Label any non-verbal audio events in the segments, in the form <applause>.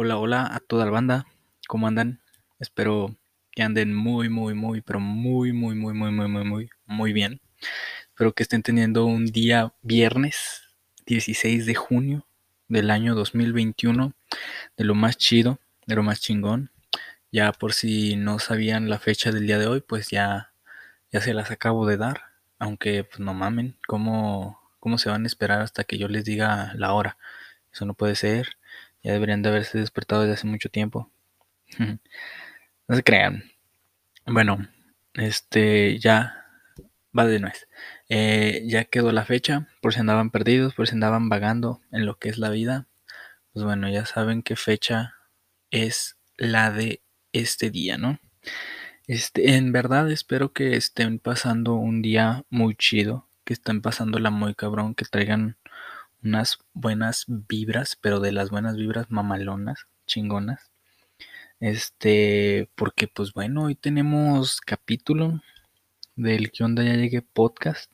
Hola, hola a toda la banda. ¿Cómo andan? Espero que anden muy, muy, muy, pero muy, muy, muy, muy, muy, muy, muy, muy bien. Espero que estén teniendo un día viernes 16 de junio del año 2021, de lo más chido, de lo más chingón. Ya por si no sabían la fecha del día de hoy, pues ya, ya se las acabo de dar. Aunque, pues no mamen, ¿cómo, ¿cómo se van a esperar hasta que yo les diga la hora? Eso no puede ser. Ya deberían de haberse despertado desde hace mucho tiempo. <laughs> no se crean. Bueno, este ya va de nuez. Eh, ya quedó la fecha, por si andaban perdidos, por si andaban vagando en lo que es la vida. Pues bueno, ya saben qué fecha es la de este día, ¿no? Este, en verdad espero que estén pasando un día muy chido, que estén pasándola muy cabrón, que traigan unas buenas vibras, pero de las buenas vibras mamalonas, chingonas. Este, porque pues bueno, hoy tenemos capítulo del que onda ya llegué podcast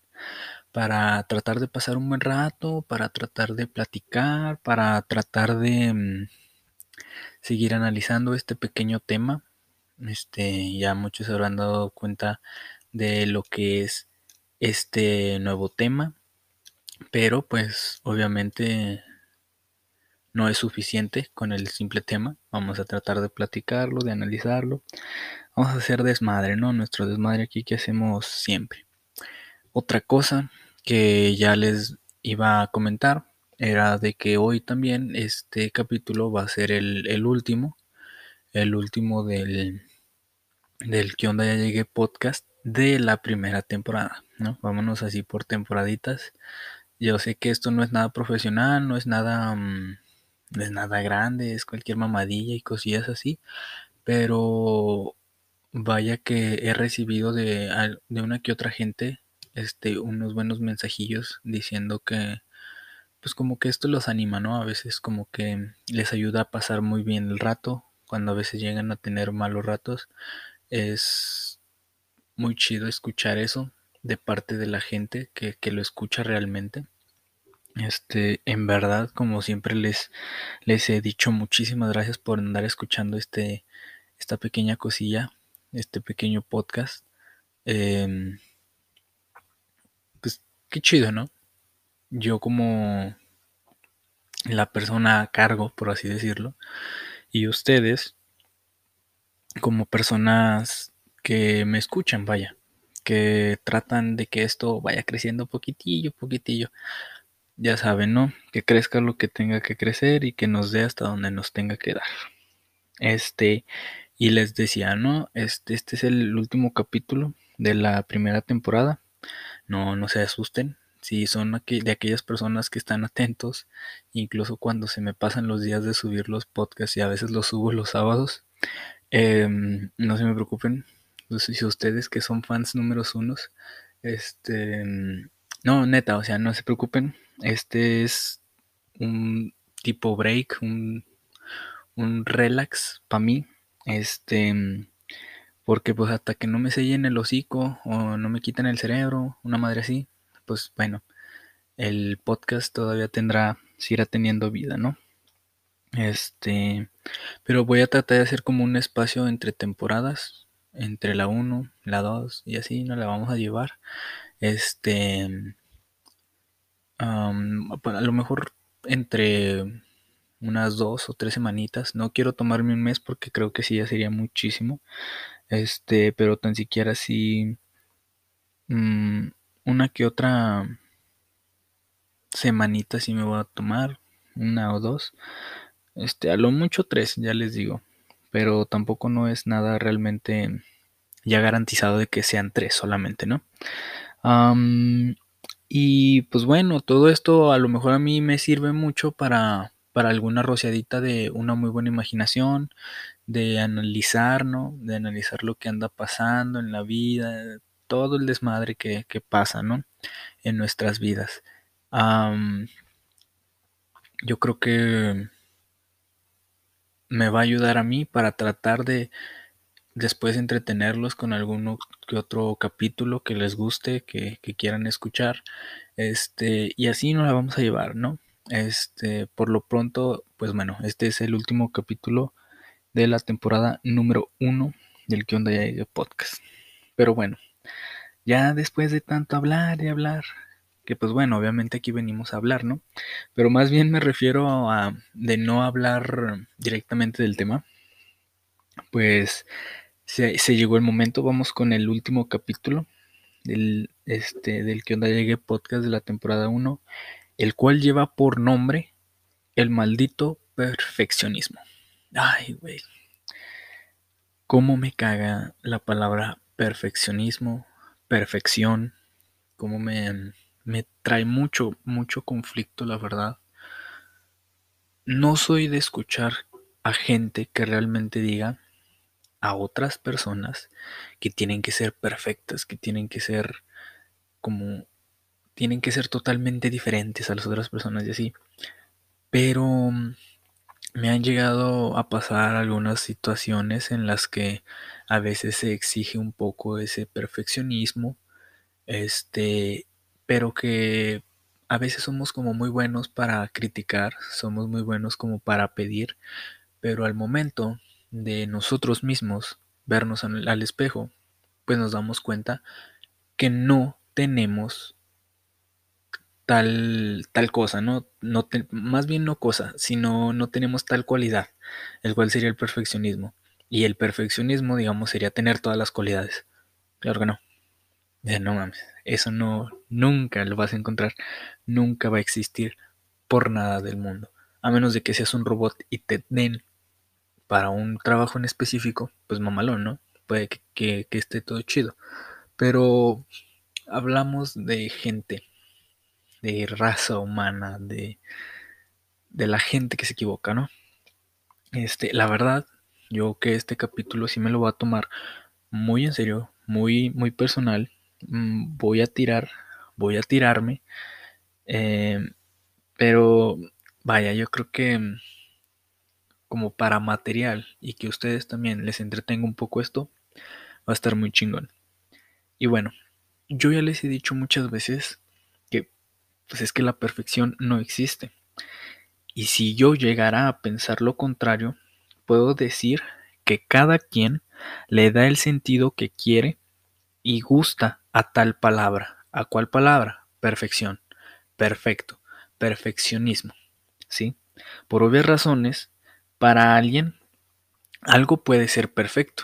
para tratar de pasar un buen rato, para tratar de platicar, para tratar de mm, seguir analizando este pequeño tema. Este, ya muchos habrán dado cuenta de lo que es este nuevo tema, pero pues obviamente no es suficiente con el simple tema. Vamos a tratar de platicarlo, de analizarlo. Vamos a hacer desmadre, ¿no? Nuestro desmadre aquí que hacemos siempre. Otra cosa que ya les iba a comentar era de que hoy también este capítulo va a ser el, el último. El último del, del que onda ya llegué podcast de la primera temporada, ¿no? Vámonos así por temporaditas. Yo sé que esto no es nada profesional, no es nada, mm, no es nada grande, es cualquier mamadilla y cosillas así, pero vaya que he recibido de, de una que otra gente, este, unos buenos mensajillos diciendo que, pues como que esto los anima, ¿no? A veces como que les ayuda a pasar muy bien el rato, cuando a veces llegan a tener malos ratos, es muy chido escuchar eso de parte de la gente que, que lo escucha realmente. Este, en verdad, como siempre les, les he dicho, muchísimas gracias por andar escuchando este, esta pequeña cosilla, este pequeño podcast. Em, pues qué chido, ¿no? Yo como la persona a cargo, por así decirlo, y ustedes como personas que me escuchan, vaya, que tratan de que esto vaya creciendo poquitillo, poquitillo. Ya saben, ¿no? Que crezca lo que tenga que crecer y que nos dé hasta donde nos tenga que dar. Este, y les decía, ¿no? Este, este es el último capítulo de la primera temporada. No, no se asusten. Si son de aquellas personas que están atentos, incluso cuando se me pasan los días de subir los podcasts y a veces los subo los sábados, em, no se me preocupen. Si ustedes que son fans números unos, este, em, no, neta, o sea, no se preocupen. Este es un tipo break, un, un relax para mí. Este, em, porque pues hasta que no me sellen el hocico o no me quiten el cerebro, una madre así, pues bueno, el podcast todavía tendrá, seguirá teniendo vida, ¿no? Este, pero voy a tratar de hacer como un espacio entre temporadas, entre la 1, la 2 y así nos la vamos a llevar. Este, a lo mejor entre unas dos o tres semanitas. No quiero tomarme un mes porque creo que sí ya sería muchísimo. Este, pero tan siquiera así mm, una que otra semanita sí me voy a tomar, una o dos. Este, a lo mucho tres, ya les digo. Pero tampoco no es nada realmente ya garantizado de que sean tres solamente, ¿no? Y pues bueno, todo esto a lo mejor a mí me sirve mucho para, para alguna rociadita de una muy buena imaginación, de analizar, ¿no? De analizar lo que anda pasando en la vida, todo el desmadre que, que pasa, ¿no? En nuestras vidas. Yo creo que me va a ayudar a mí para tratar de después entretenerlos con alguno que otro capítulo que les guste, que, quieran escuchar. Este, y así nos la vamos a llevar, ¿no? Este, por lo pronto, pues pues bueno, este es el último capítulo de la temporada número uno del que onda ya podcast. Pero bueno, ya después de tanto hablar y hablar, que pues bueno, obviamente aquí venimos a hablar, ¿no? Pero más bien me refiero a de no hablar directamente del tema, pues se, llegó el momento, vamos con el último capítulo del, este, del que onda llegue podcast de la temporada 1, el cual lleva por nombre el maldito perfeccionismo. Ay, güey. ¿Cómo me caga la palabra perfeccionismo, perfección? ¿Cómo me, me trae mucho, mucho conflicto, la verdad? No soy de escuchar a gente que realmente diga a otras personas que tienen que ser perfectas, que tienen que ser como tienen que ser totalmente diferentes a las otras personas y así. Pero mm, me han llegado a pasar algunas situaciones en las que a veces se exige un poco ese perfeccionismo, este, pero que a veces somos como muy buenos para criticar, somos muy buenos como para pedir, pero al momento de nosotros mismos vernos al, espejo, pues nos damos cuenta que no tenemos tal, tal cosa, ¿no? no más bien no cosa, sino no tenemos tal cualidad, el cual sería el perfeccionismo. Y el perfeccionismo, digamos, sería tener todas las cualidades. Claro que no. No mames, eso no, nunca lo vas a encontrar, nunca va a existir por nada del mundo. A menos de que seas un robot y te den para un trabajo en específico, pues mamalón, ¿no? Puede que, esté todo chido. Pero hablamos de gente, de raza humana, de, de la gente que se equivoca, ¿no? Este, la verdad, yo que este capítulo sí me lo voy a tomar muy en serio, muy, muy personal. Mm, voy a tirar, voy a tirarme. Eh, pero vaya, yo creo que como para material y que ustedes también les entretenga un poco esto, va a estar muy chingón. Y bueno, yo ya les he dicho muchas veces que pues es que la perfección no existe. Y si yo llegara a pensar lo contrario, puedo decir que cada quien le da el sentido que quiere y gusta a tal palabra. ¿A cuál palabra? Perfección. Perfecto. Perfeccionismo. ¿Sí? Por obvias razones, para alguien, algo puede ser perfecto.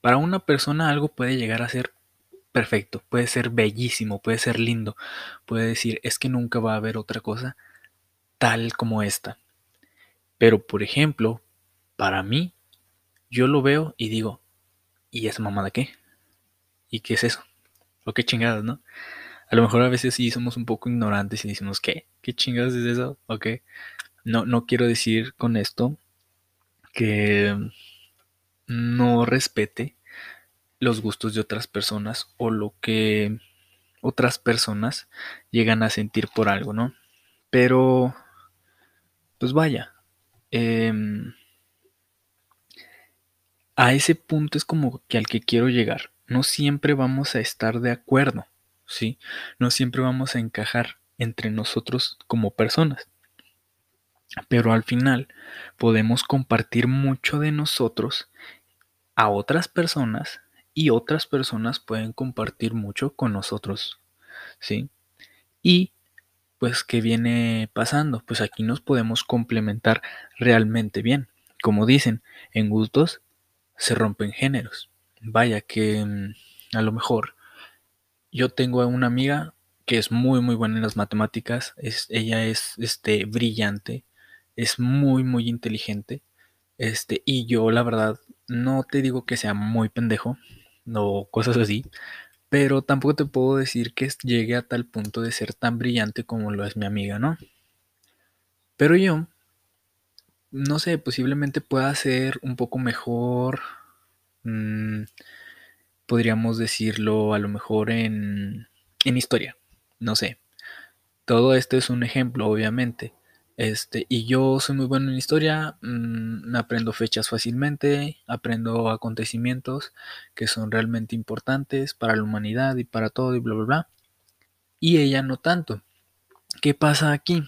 Para una persona algo puede llegar a ser perfecto, puede ser bellísimo, puede ser lindo, puede decir, es que nunca va a haber otra cosa tal como esta. Pero, por ejemplo, para mí, yo lo veo y digo, ¿y esa mamada qué? ¿Y qué es eso? ¿O qué chingadas, no? A lo mejor a veces sí somos un poco ignorantes y decimos, ¿qué? ¿Qué chingadas es eso? ¿Ok? No, no quiero decir con esto que no respete los gustos de otras personas o lo que otras personas llegan a sentir por algo, ¿no? Pero, pues vaya, em, a ese punto es como que al que quiero llegar. No siempre vamos a estar de acuerdo, ¿sí? No siempre vamos a encajar entre nosotros como personas. Pero al final podemos compartir mucho de nosotros a otras personas y otras personas pueden compartir mucho con nosotros, ¿sí? Y pues, ¿qué viene pasando? Pues aquí nos podemos complementar realmente bien. Como dicen, en gustos se rompen géneros. Vaya que mm, a lo mejor yo tengo a una amiga que es muy muy buena en las matemáticas, es, ella es este brillante, es muy, muy inteligente. Este, y yo, la verdad, no te digo que sea muy pendejo o cosas así, pero tampoco te puedo decir que llegue a tal punto de ser tan brillante como lo es mi amiga, ¿no? Pero yo, no sé, posiblemente pueda ser un poco mejor. Mm, podríamos decirlo a lo mejor en, en historia, no sé. Todo esto es un ejemplo, obviamente. Este, y yo soy muy bueno en historia, mm, aprendo fechas fácilmente, aprendo acontecimientos que son realmente importantes para la humanidad y para todo y bla, bla, bla. Y ella no tanto. ¿Qué pasa aquí?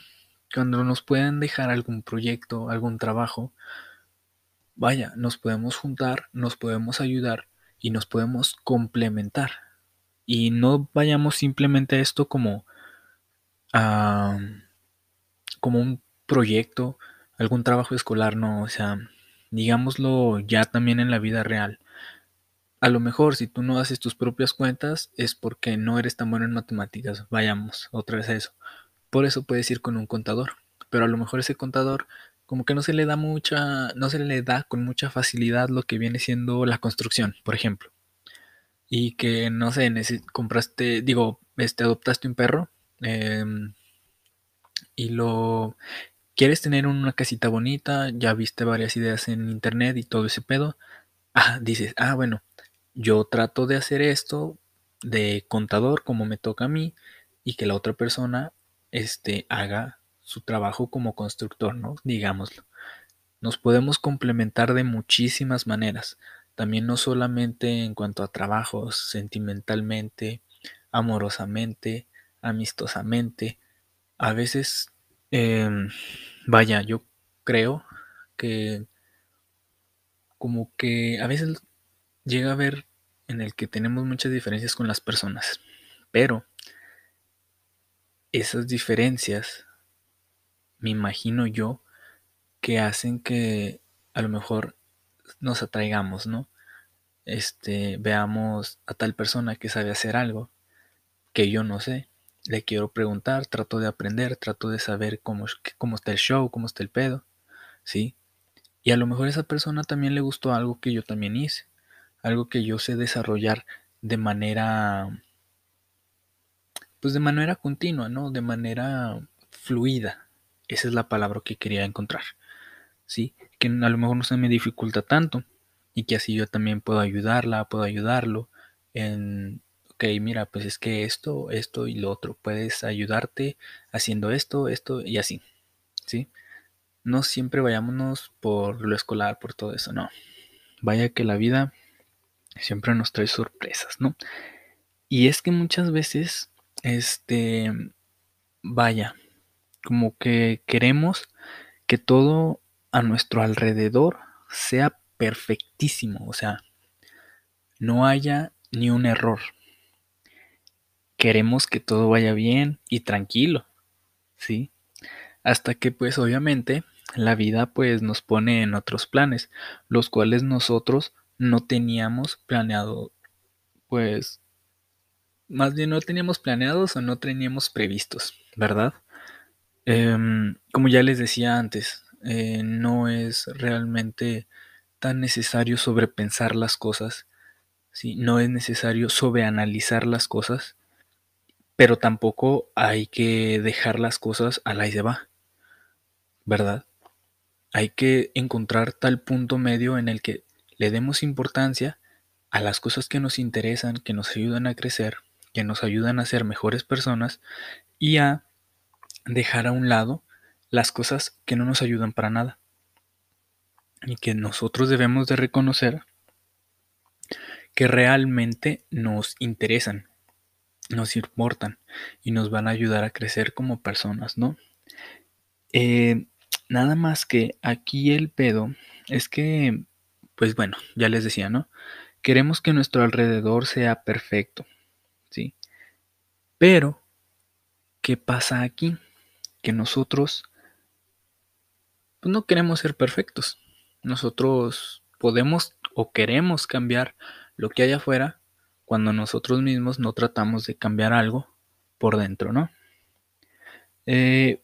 cuando nos pueden dejar algún proyecto, algún trabajo, vaya, nos podemos juntar, nos podemos ayudar y nos podemos complementar. Y no vayamos simplemente a esto como, a, como un proyecto, algún trabajo escolar, no, o sea, digámoslo ya también en la vida real. A lo mejor si tú no haces tus propias cuentas es porque no eres tan bueno en matemáticas. Vayamos otra vez a eso. Por eso puedes ir con un contador. Pero a lo mejor ese contador como que no se le da mucha, no se le da con mucha facilidad lo que viene siendo la construcción, por ejemplo. Y que, no sé, compraste, digo, este, adoptaste un perro em, y lo quieres tener una casita bonita, ya viste varias ideas en internet y todo ese pedo. Ah, dices, ah, bueno, yo trato de hacer esto de contador como me toca a mí y que la otra persona este, haga su trabajo como constructor, ¿no? Digámoslo. Nos podemos complementar de muchísimas maneras, también no solamente en cuanto a trabajos, sentimentalmente, amorosamente, amistosamente. A veces, em, vaya, yo creo que como que a veces llega a ver en el que tenemos muchas diferencias con las personas, pero esas diferencias, me imagino yo, que hacen que a lo mejor nos atraigamos, ¿no? Este, veamos a tal persona que sabe hacer algo que yo no sé, le quiero preguntar, trato de aprender, trato de saber cómo, cómo está el show, cómo está el pedo, ¿sí? Y a lo mejor a esa persona también le gustó algo que yo también hice algo que yo sé desarrollar de manera, pues de manera continua, ¿no? De manera fluida. Esa es la palabra que quería encontrar. ¿Sí? Que a lo mejor no se me dificulta tanto y que así yo también puedo ayudarla, puedo ayudarlo en, ok, mira, pues es que esto, esto y lo otro, puedes ayudarte haciendo esto, esto y así, ¿sí? No siempre vayámonos por lo escolar, por todo eso, no. Vaya que la vida siempre nos trae sorpresas, ¿no? Y es que muchas veces, este, vaya, como que queremos que todo a nuestro alrededor sea perfectísimo, o sea, no haya ni un error. Queremos que todo vaya bien y tranquilo, ¿sí? Hasta que pues obviamente la vida pues nos pone en otros planes, los cuales nosotros no teníamos planeado, pues, más bien no teníamos planeados o no teníamos previstos, ¿verdad? Em, como ya les decía antes, eh, no es realmente tan necesario sobrepensar las cosas, ¿sí? no es necesario sobreanalizar las cosas, pero tampoco hay que dejar las cosas a la y se va, ¿verdad? Hay que encontrar tal punto medio en el que le demos importancia a las cosas que nos interesan, que nos ayudan a crecer, que nos ayudan a ser mejores personas y a dejar a un lado las cosas que no nos ayudan para nada y que nosotros debemos de reconocer que realmente nos interesan, nos importan y nos van a ayudar a crecer como personas, ¿no? Eh, nada más que aquí el pedo es que pues bueno, ya les decía, ¿no? Queremos que nuestro alrededor sea perfecto, ¿sí? Pero, ¿qué pasa aquí? Que nosotros pues no queremos ser perfectos. Nosotros podemos o queremos cambiar lo que hay afuera cuando nosotros mismos no tratamos de cambiar algo por dentro, ¿no? Eh,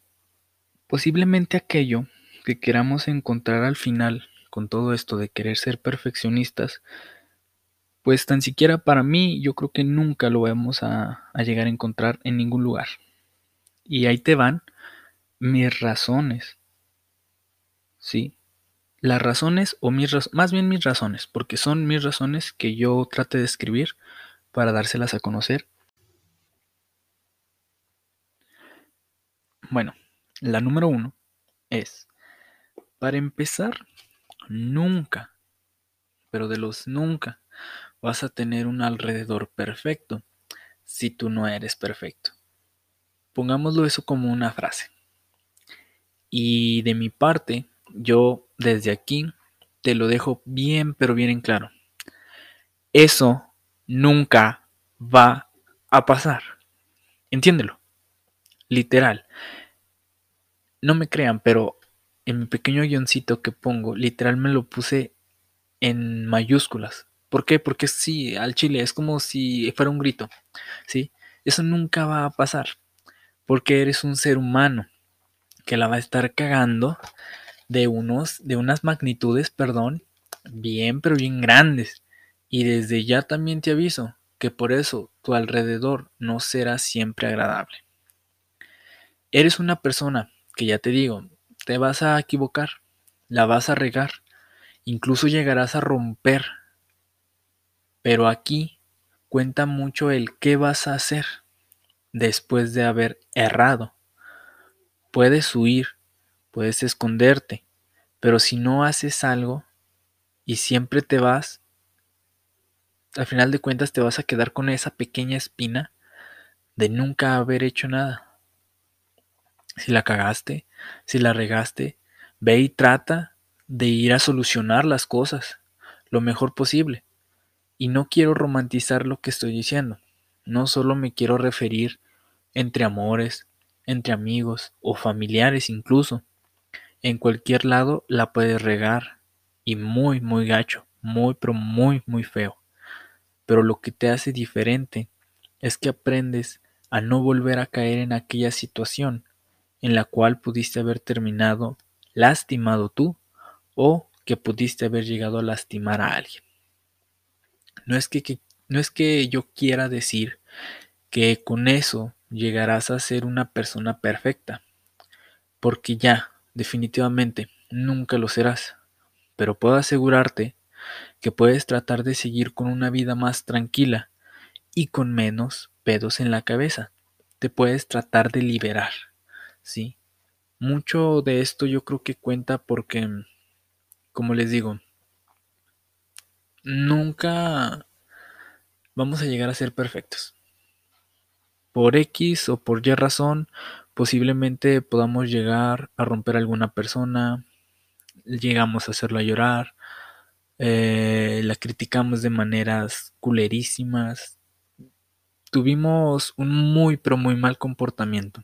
posiblemente aquello que queramos encontrar al final con todo esto de querer ser perfeccionistas, pues tan siquiera para mí yo creo que nunca lo vamos a, llegar a encontrar en ningún lugar. Y ahí te van mis razones. ¿Sí? Las razones o mis más bien mis razones, porque son mis razones que yo trate de escribir para dárselas a conocer. Bueno, la número uno es, para empezar, nunca, pero de los nunca, vas a tener un alrededor perfecto si tú no eres perfecto. Pongámoslo eso como una frase. Y de mi parte, yo desde aquí te lo dejo bien, pero bien en claro. Eso nunca va a pasar. Entiéndelo. Literal. No me crean, pero en mi pequeño guioncito que pongo, literal me lo puse en mayúsculas. ¿Por qué? Porque sí, al chile es como si fuera un grito. ¿Sí? Eso nunca va a pasar. Porque eres un ser humano que la va a estar cagando de unos, de unas magnitudes, perdón, bien, pero bien grandes. Y desde ya también te aviso que por eso tu alrededor no será siempre agradable. Eres una persona que ya te digo, te vas a equivocar, la vas a regar, incluso llegarás a romper. Pero aquí cuenta mucho el qué vas a hacer después de haber errado. Puedes huir, puedes esconderte, pero si no haces algo y siempre te vas, al final de cuentas te vas a quedar con esa pequeña espina de nunca haber hecho nada. Si la cagaste, si la regaste, ve y trata de ir a solucionar las cosas lo mejor posible. Y no quiero romantizar lo que estoy diciendo. No solo me quiero referir entre amores, entre amigos o familiares incluso. En cualquier lado la puedes regar y muy, muy gacho, muy, pero muy, muy feo. Pero lo que te hace diferente es que aprendes a no volver a caer en aquella situación en la cual pudiste haber terminado lastimado tú o que pudiste haber llegado a lastimar a alguien. No es que, no es que yo quiera decir que con eso llegarás a ser una persona perfecta, porque ya, definitivamente, nunca lo serás, pero puedo asegurarte que puedes tratar de seguir con una vida más tranquila y con menos pedos en la cabeza. Te puedes tratar de liberar, ¿sí? Mucho de esto yo creo que cuenta porque, como les digo, nunca vamos a llegar a ser perfectos. Por X o por Y razón, posiblemente podamos llegar a romper a alguna persona, llegamos a hacerla llorar, eh, la criticamos de maneras culerísimas, tuvimos un muy pero muy mal comportamiento.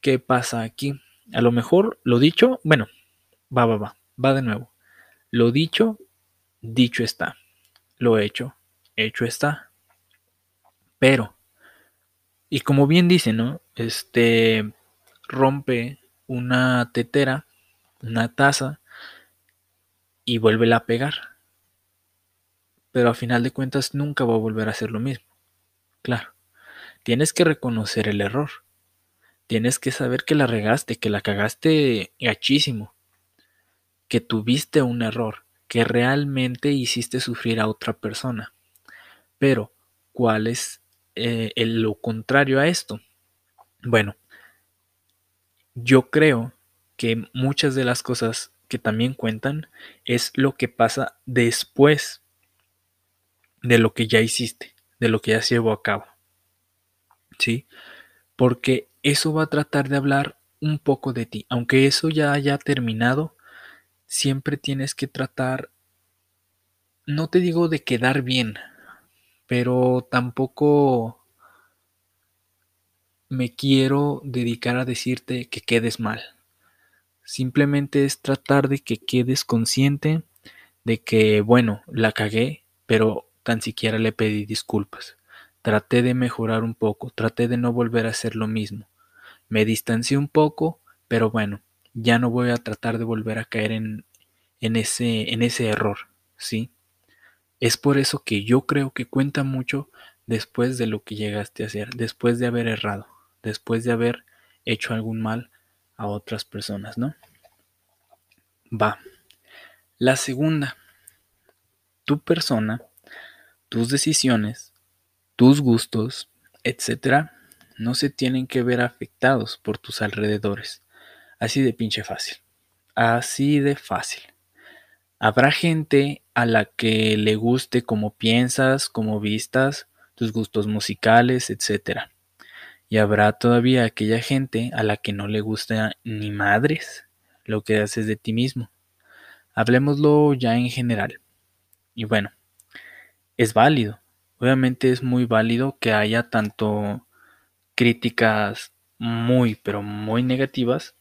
¿Qué pasa aquí? A lo mejor lo dicho, bueno, va, va, va, va de nuevo. Lo dicho, dicho está. Lo hecho, hecho está. Pero, y como bien dice, ¿no? Este rompe una tetera, una taza, y vuelve a pegar. Pero a final de cuentas nunca va a volver a hacer lo mismo. Claro, tienes que reconocer el error. Tienes que saber que la regaste, que la cagaste gachísimo, que tuviste un error, que realmente hiciste sufrir a otra persona. Pero, ¿cuál es eh, lo contrario a esto? Bueno, yo creo que muchas de las cosas que también cuentan es lo que pasa después de lo que ya hiciste, de lo que ya se llevó a cabo. ¿Sí? Porque eso va a tratar de hablar un poco de ti. Aunque eso ya haya terminado, siempre tienes que tratar, no te digo de quedar bien, pero tampoco me quiero dedicar a decirte que quedes mal. Simplemente es tratar de que quedes consciente de que, bueno, la cagué, pero tan siquiera le pedí disculpas. Traté de mejorar un poco, traté de no volver a hacer lo mismo. Me distancié un poco, pero bueno, ya no voy a tratar de volver a caer en, en, ese, en ese error, ¿sí? Es por eso que yo creo que cuenta mucho después de lo que llegaste a hacer, después de haber errado, después de haber hecho algún mal a otras personas, ¿no? Va. La segunda, tu persona, tus decisiones, tus gustos, etcétera, no se tienen que ver afectados por tus alrededores. Así de pinche fácil. Así de fácil. Habrá gente a la que le guste cómo piensas, cómo vistas, tus gustos musicales, etcétera Y habrá todavía aquella gente a la que no le gusta ni madres lo que haces de ti mismo. Hablemoslo ya en general. Y bueno, es válido. Obviamente es muy válido que haya tanto críticas muy, pero muy negativas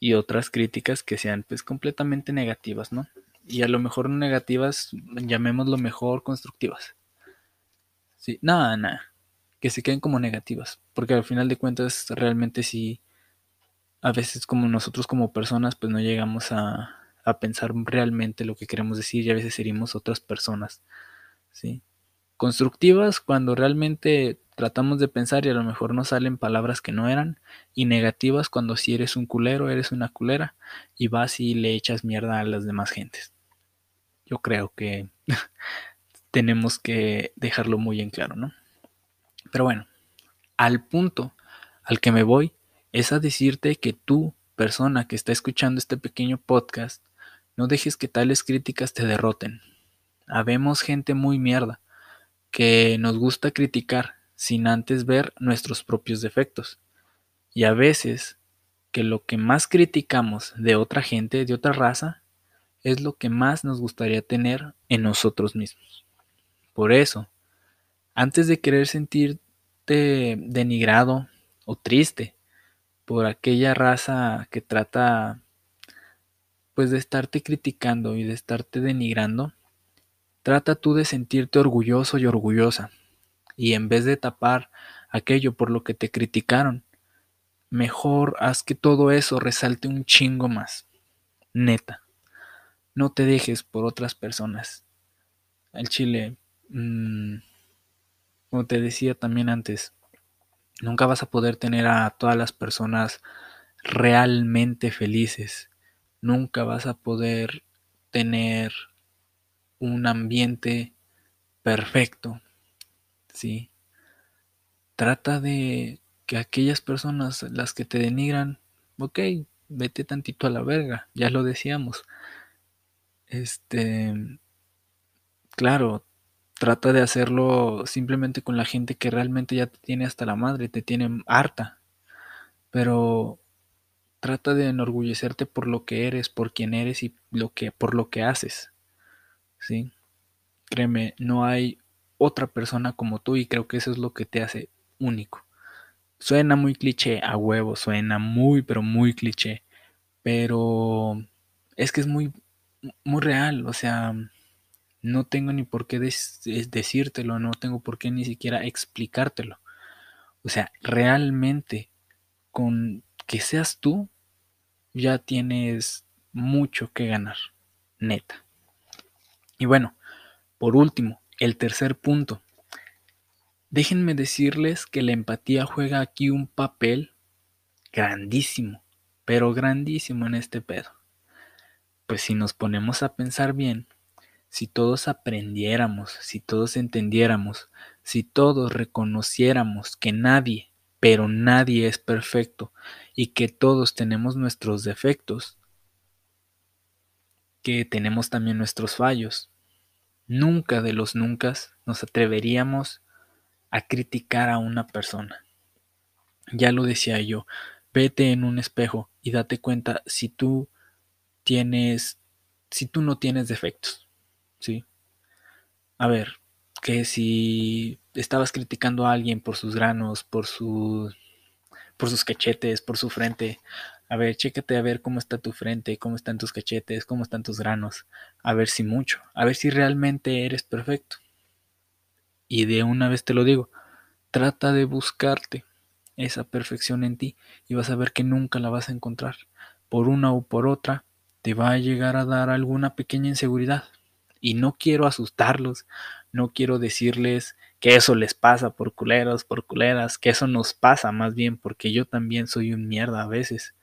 y otras críticas que sean pues completamente negativas, ¿no? Y a lo mejor no negativas, llamémoslo mejor constructivas. Sí, nada, nada. Que se queden como negativas. Porque al final de cuentas, realmente sí, a veces como nosotros como personas, pues no llegamos a, a pensar realmente lo que queremos decir y a veces herimos otras personas. ¿sí? Constructivas cuando realmente tratamos de pensar y a lo mejor nos salen palabras que no eran. Y negativas cuando si eres un culero, eres una culera y vas y le echas mierda a las demás gentes. Yo creo que <laughs> tenemos que dejarlo muy en claro, ¿no? Pero bueno, al punto al que me voy es a decirte que tú, persona que está escuchando este pequeño podcast, no dejes que tales críticas te derroten. Habemos gente muy mierda que nos gusta criticar sin antes ver nuestros propios defectos. Y a veces que lo que más criticamos de otra gente, de otra raza, es lo que más nos gustaría tener en nosotros mismos. Por eso, antes de querer sentirte denigrado o triste por aquella raza que trata pues de estarte criticando y de estarte denigrando, trata tú de sentirte orgulloso y orgullosa. Y en vez de tapar aquello por lo que te criticaron, mejor haz que todo eso resalte un chingo más. Neta. No te dejes por otras personas. El chile, mmm, como te decía también antes, nunca vas a poder tener a todas las personas realmente felices nunca vas a poder tener un ambiente perfecto. ¿sí? Trata de que aquellas personas, las que te denigran, ok, vete tantito a la verga, ya lo decíamos. Este, claro, trata de hacerlo simplemente con la gente que realmente ya te tiene hasta la madre, te tiene harta. Pero Trata de enorgullecerte por lo que eres, por quien eres y lo que, por lo que haces. ¿Sí? Créeme, no hay otra persona como tú y creo que eso es lo que te hace único. Suena muy cliché, a huevo, suena muy, pero muy cliché. Pero es que es muy, muy real, o sea, no tengo ni por qué decírtelo, no tengo por qué ni siquiera explicártelo. O sea, realmente con que seas tú, ya tienes mucho que ganar, neta. Y bueno, por último, el tercer punto. Déjenme decirles que la empatía juega aquí un papel grandísimo, pero grandísimo en este pedo. Pues si nos ponemos a pensar bien, si todos aprendiéramos, si todos entendiéramos, si todos reconociéramos que nadie pero nadie es perfecto y que todos tenemos nuestros defectos, que tenemos también nuestros fallos. Nunca de los nunca nos atreveríamos a criticar a una persona. Ya lo decía yo, vete en un espejo y date cuenta si tú tienes, si tú no tienes defectos, ¿sí? A ver, que si estabas criticando a alguien por sus granos, por sus por sus cachetes, por su frente. A ver, chécate a ver cómo está tu frente, cómo están tus cachetes, cómo están tus granos. A ver si mucho, a ver si realmente eres perfecto. Y de una vez te lo digo, trata de buscarte esa perfección en ti y vas a ver que nunca la vas a encontrar. Por una o por otra, te va a llegar a dar alguna pequeña inseguridad. Y no quiero asustarlos, no quiero decirles que eso les pasa por culeros, por culeras, que eso nos pasa más bien porque yo también soy un mierda a veces,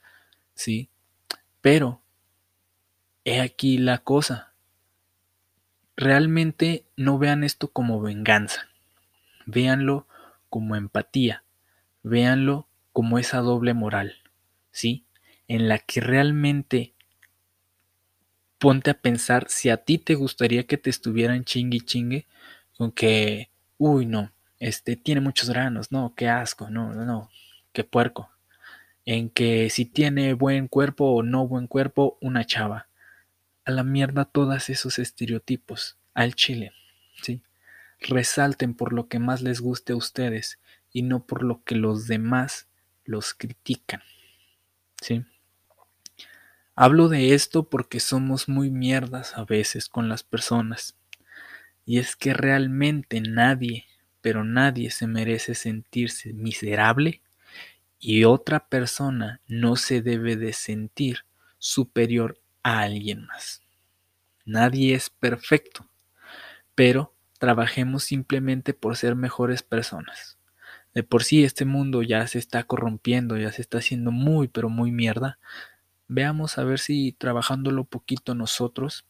¿sí? Pero, he aquí la cosa. Realmente no vean esto como venganza, véanlo como empatía, véanlo como esa doble moral, ¿sí? En la que realmente ponte a pensar si a ti te gustaría que te estuvieran chingue chingue con que, uy, no, este tiene muchos granos, no, qué asco, no, no, no. que puerco, en que si tiene buen cuerpo o no buen cuerpo una chava. A la mierda todos esos estereotipos, al chile, ¿sí? Resalten por lo que más les guste a ustedes y no por lo que los demás los critican, ¿sí? Hablo de esto porque somos muy mierdas a veces con las personas. Y es que realmente nadie, pero nadie se merece sentirse miserable y otra persona no se debe de sentir superior a alguien más. Nadie es perfecto, pero trabajemos simplemente por ser mejores personas. De por sí este mundo ya se está corrompiendo, ya se está haciendo muy, pero muy mierda. Veamos a ver si trabajándolo poquito nosotros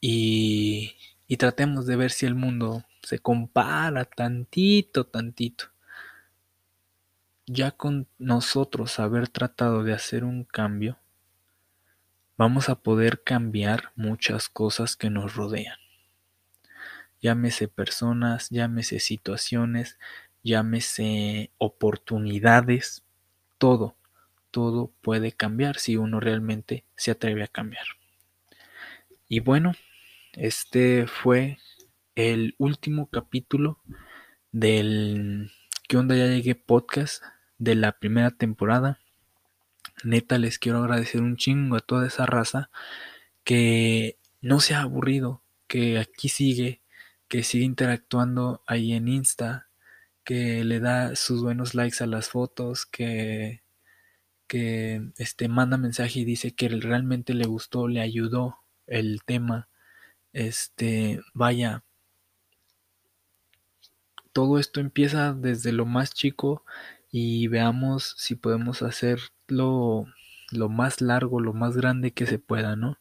y, y tratemos de ver si el mundo se compara tantito, tantito. Ya con nosotros haber tratado de hacer un cambio, vamos a poder cambiar muchas cosas que nos rodean. Llámese personas, llámese situaciones, llámese oportunidades, todo todo puede cambiar si uno realmente se atreve a cambiar. Y bueno, este fue el último capítulo del ¿Qué onda ya llegué podcast de la primera temporada. Neta les quiero agradecer un chingo a toda esa raza que no se ha aburrido, que aquí sigue, que sigue interactuando ahí en Insta, que le da sus buenos likes a las fotos, que que este, manda mensaje y dice que realmente le gustó, le ayudó el tema. Este, vaya, todo esto empieza desde lo más chico y veamos si podemos hacerlo lo más largo, lo más grande que se pueda, ¿no?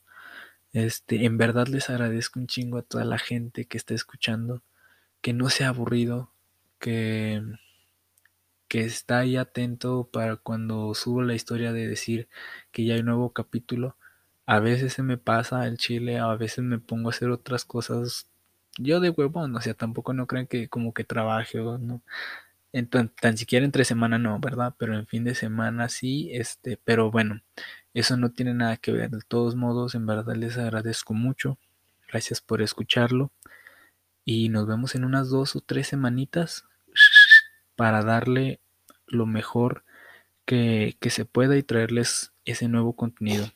Este, en verdad les agradezco un chingo a toda la gente que está escuchando, que no sea aburrido, que que está ahí atento para cuando subo la historia de decir que ya hay nuevo capítulo. A veces se me pasa el chile, a veces me pongo a hacer otras cosas. Yo de huevón, o sea, tampoco no creen que como que trabaje o no. En tan, tan, siquiera entre semana no, ¿verdad? Pero en fin de semana sí, este, pero bueno, eso no tiene nada que ver. De todos modos, en verdad les agradezco mucho. Gracias por escucharlo. Y nos vemos en unas dos o tres semanitas para darle lo mejor que, que se pueda y traerles ese nuevo contenido.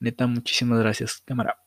Neta, muchísimas gracias, cámara.